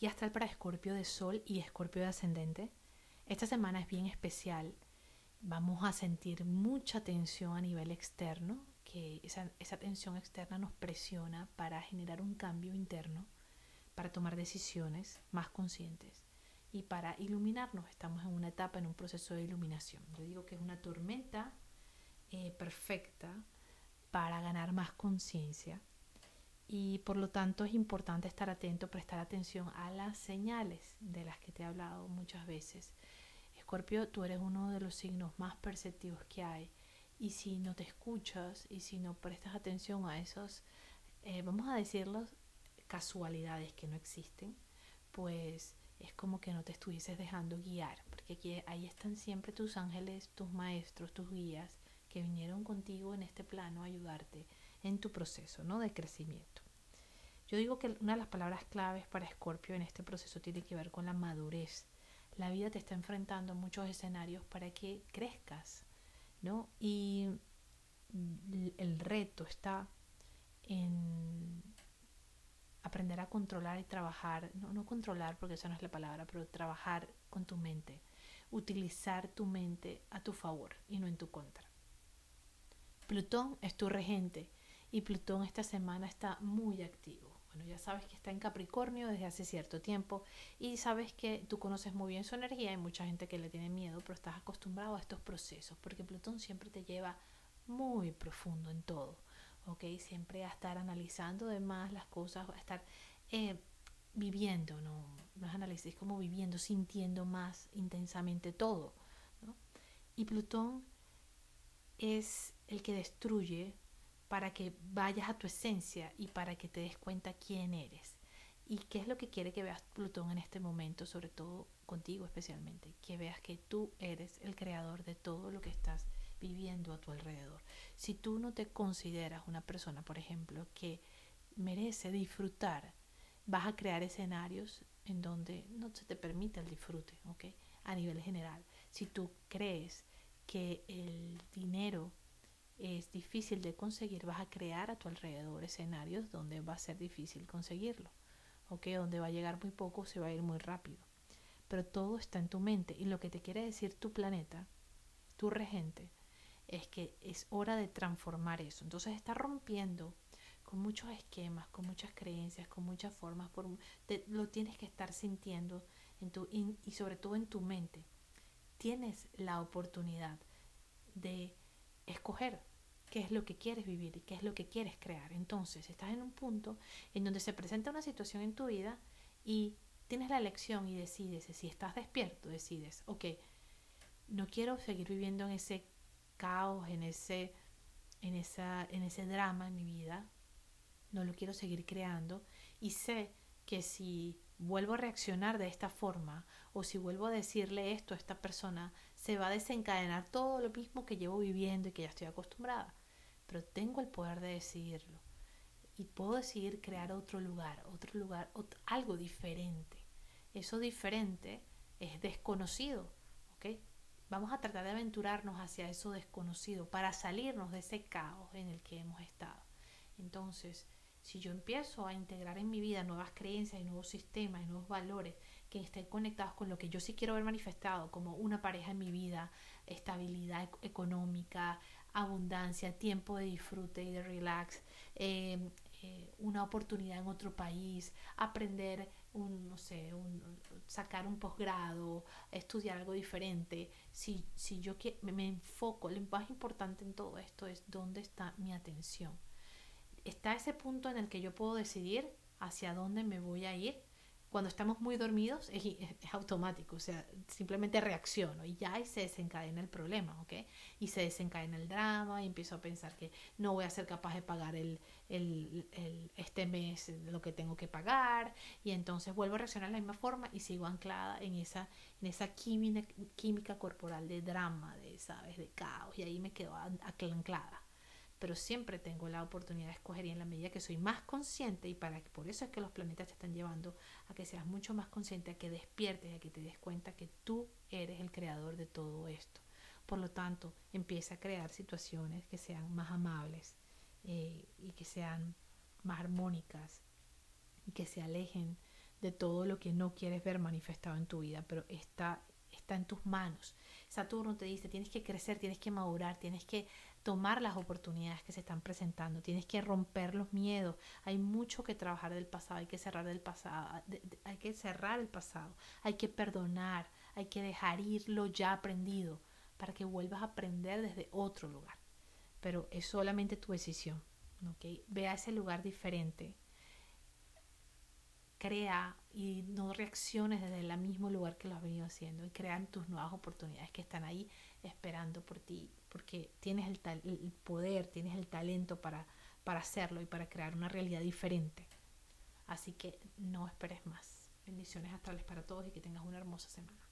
y astral para Escorpio de Sol y Escorpio de Ascendente. Esta semana es bien especial. Vamos a sentir mucha tensión a nivel externo, que esa, esa tensión externa nos presiona para generar un cambio interno, para tomar decisiones más conscientes y para iluminarnos. Estamos en una etapa, en un proceso de iluminación. Yo digo que es una tormenta eh, perfecta para ganar más conciencia y por lo tanto es importante estar atento, prestar atención a las señales de las que te he hablado muchas veces. Escorpio, tú eres uno de los signos más perceptivos que hay y si no te escuchas y si no prestas atención a esos, eh, vamos a decirlo, casualidades que no existen, pues es como que no te estuvieses dejando guiar, porque ahí están siempre tus ángeles, tus maestros, tus guías, que vinieron contigo en este plano a ayudarte en tu proceso ¿no? de crecimiento. Yo digo que una de las palabras claves para Escorpio en este proceso tiene que ver con la madurez. La vida te está enfrentando a muchos escenarios para que crezcas, ¿no? Y el reto está en aprender a controlar y trabajar, no, no controlar porque esa no es la palabra, pero trabajar con tu mente, utilizar tu mente a tu favor y no en tu contra. Plutón es tu regente y Plutón esta semana está muy activo. Bueno, ya sabes que está en Capricornio desde hace cierto tiempo y sabes que tú conoces muy bien su energía. Hay mucha gente que le tiene miedo, pero estás acostumbrado a estos procesos porque Plutón siempre te lleva muy profundo en todo, ¿ok? Siempre a estar analizando de más las cosas, a estar eh, viviendo, ¿no? No es análisis, como viviendo, sintiendo más intensamente todo. Y Plutón es el que destruye para que vayas a tu esencia y para que te des cuenta quién eres. ¿Y qué es lo que quiere que veas Plutón en este momento, sobre todo contigo especialmente? Que veas que tú eres el creador de todo lo que estás viviendo a tu alrededor. Si tú no te consideras una persona, por ejemplo, que merece disfrutar, vas a crear escenarios en donde no se te permite el disfrute, ¿ok? A nivel general. Si tú crees que el dinero es difícil de conseguir, vas a crear a tu alrededor escenarios donde va a ser difícil conseguirlo, ¿ok? Donde va a llegar muy poco, se va a ir muy rápido. Pero todo está en tu mente y lo que te quiere decir tu planeta, tu regente, es que es hora de transformar eso. Entonces está rompiendo con muchos esquemas, con muchas creencias, con muchas formas, por, lo tienes que estar sintiendo en tu, y sobre todo en tu mente. Tienes la oportunidad de escoger qué es lo que quieres vivir y qué es lo que quieres crear. Entonces, estás en un punto en donde se presenta una situación en tu vida y tienes la elección y decides, si estás despierto, decides, ok, no quiero seguir viviendo en ese caos, en ese, en esa, en ese drama en mi vida, no lo quiero seguir creando y sé que si vuelvo a reaccionar de esta forma o si vuelvo a decirle esto a esta persona, se va a desencadenar todo lo mismo que llevo viviendo y que ya estoy acostumbrada pero tengo el poder de decidirlo. Y puedo decidir crear otro lugar, otro lugar, algo diferente. Eso diferente es desconocido, ¿ok? Vamos a tratar de aventurarnos hacia eso desconocido para salirnos de ese caos en el que hemos estado. Entonces, si yo empiezo a integrar en mi vida nuevas creencias y nuevos sistemas y nuevos valores que estén conectados con lo que yo sí quiero ver manifestado, como una pareja en mi vida, estabilidad económica, abundancia, tiempo de disfrute y de relax, eh, eh, una oportunidad en otro país, aprender un, no sé, un, sacar un posgrado, estudiar algo diferente. Si, si yo me, me enfoco, lo más importante en todo esto es dónde está mi atención. Está ese punto en el que yo puedo decidir hacia dónde me voy a ir cuando estamos muy dormidos es, automático, o sea, simplemente reacciono y ya se desencadena el problema, ¿ok? Y se desencadena el drama y empiezo a pensar que no voy a ser capaz de pagar el, el, el, este mes lo que tengo que pagar y entonces vuelvo a reaccionar de la misma forma y sigo anclada en esa, en esa química, química corporal de drama, de, ¿sabes? De caos y ahí me quedo anclada pero siempre tengo la oportunidad de escoger y en la medida que soy más consciente y para por eso es que los planetas te están llevando a que seas mucho más consciente, a que despiertes, a que te des cuenta que tú eres el creador de todo esto. Por lo tanto, empieza a crear situaciones que sean más amables eh, y que sean más armónicas y que se alejen de todo lo que no quieres ver manifestado en tu vida, pero está, en tus manos. Saturno te dice, tienes que crecer, tienes que madurar, tienes que tomar las oportunidades que se están presentando, tienes que romper los miedos. Hay mucho que trabajar del pasado, hay que cerrar del pasado, hay que cerrar el pasado, hay que perdonar, hay que dejar ir lo ya aprendido para que vuelvas a aprender desde otro lugar. Pero es solamente tu decisión, ¿ok? Ve a ese lugar diferente, crea y no reacciones desde el mismo lugar que lo has venido haciendo y crean tus nuevas oportunidades que están ahí esperando por ti, porque tienes el, el poder, tienes el talento para, para hacerlo y para crear una realidad diferente. Así que no esperes más. Bendiciones astrales para todos y que tengas una hermosa semana.